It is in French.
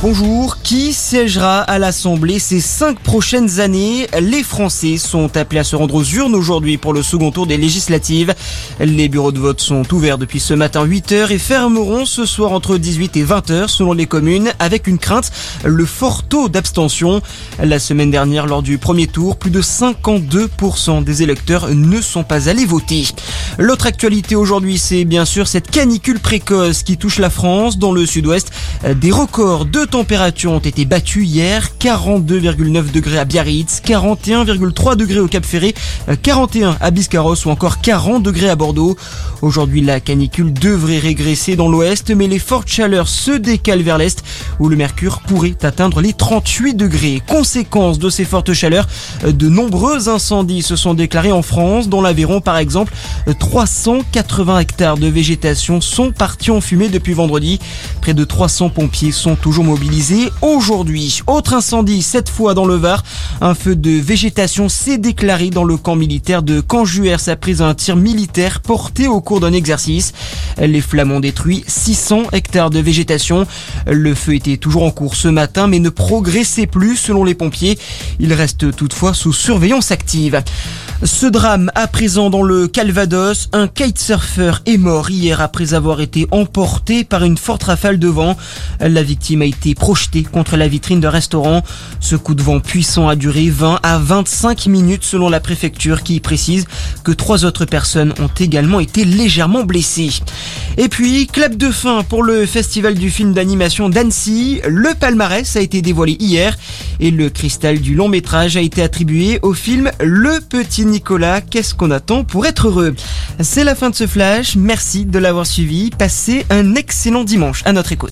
Bonjour, qui siégera à l'Assemblée ces cinq prochaines années? Les Français sont appelés à se rendre aux urnes aujourd'hui pour le second tour des législatives. Les bureaux de vote sont ouverts depuis ce matin 8h et fermeront ce soir entre 18 et 20h selon les communes avec une crainte, le fort taux d'abstention. La semaine dernière, lors du premier tour, plus de 52% des électeurs ne sont pas allés voter. L'autre actualité aujourd'hui, c'est bien sûr cette canicule précoce qui touche la France dans le sud-ouest. Des records de températures ont été battues hier. 42,9 degrés à Biarritz, 41,3 degrés au Cap Ferré, 41 à Biscarros ou encore 40 degrés à Bordeaux. Aujourd'hui, la canicule devrait régresser dans l'ouest, mais les fortes chaleurs se décalent vers l'est où le mercure pourrait atteindre les 38 degrés. Conséquence de ces fortes chaleurs, de nombreux incendies se sont déclarés en France, dont l'Aveyron par exemple. 380 hectares de végétation sont partis en fumée depuis vendredi. Près de 300 pompiers sont toujours aujourd'hui. Autre incendie, cette fois dans le Var. Un feu de végétation s'est déclaré dans le camp militaire de Canjuers après un tir militaire porté au cours d'un exercice. Les flammes ont détruit 600 hectares de végétation. Le feu était toujours en cours ce matin mais ne progressait plus selon les pompiers. Il reste toutefois sous surveillance active. Ce drame à présent dans le Calvados, un kitesurfer est mort hier après avoir été emporté par une forte rafale de vent. La victime a été projetée contre la vitrine d'un restaurant. Ce coup de vent puissant a duré 20 à 25 minutes selon la préfecture qui précise que trois autres personnes ont également été légèrement blessées. Et puis, clap de fin pour le festival du film d'animation d'Annecy. Le palmarès a été dévoilé hier et le cristal du long métrage a été attribué au film Le Petit Nicolas. Qu'est-ce qu'on attend pour être heureux? C'est la fin de ce flash. Merci de l'avoir suivi. Passez un excellent dimanche à notre écoute.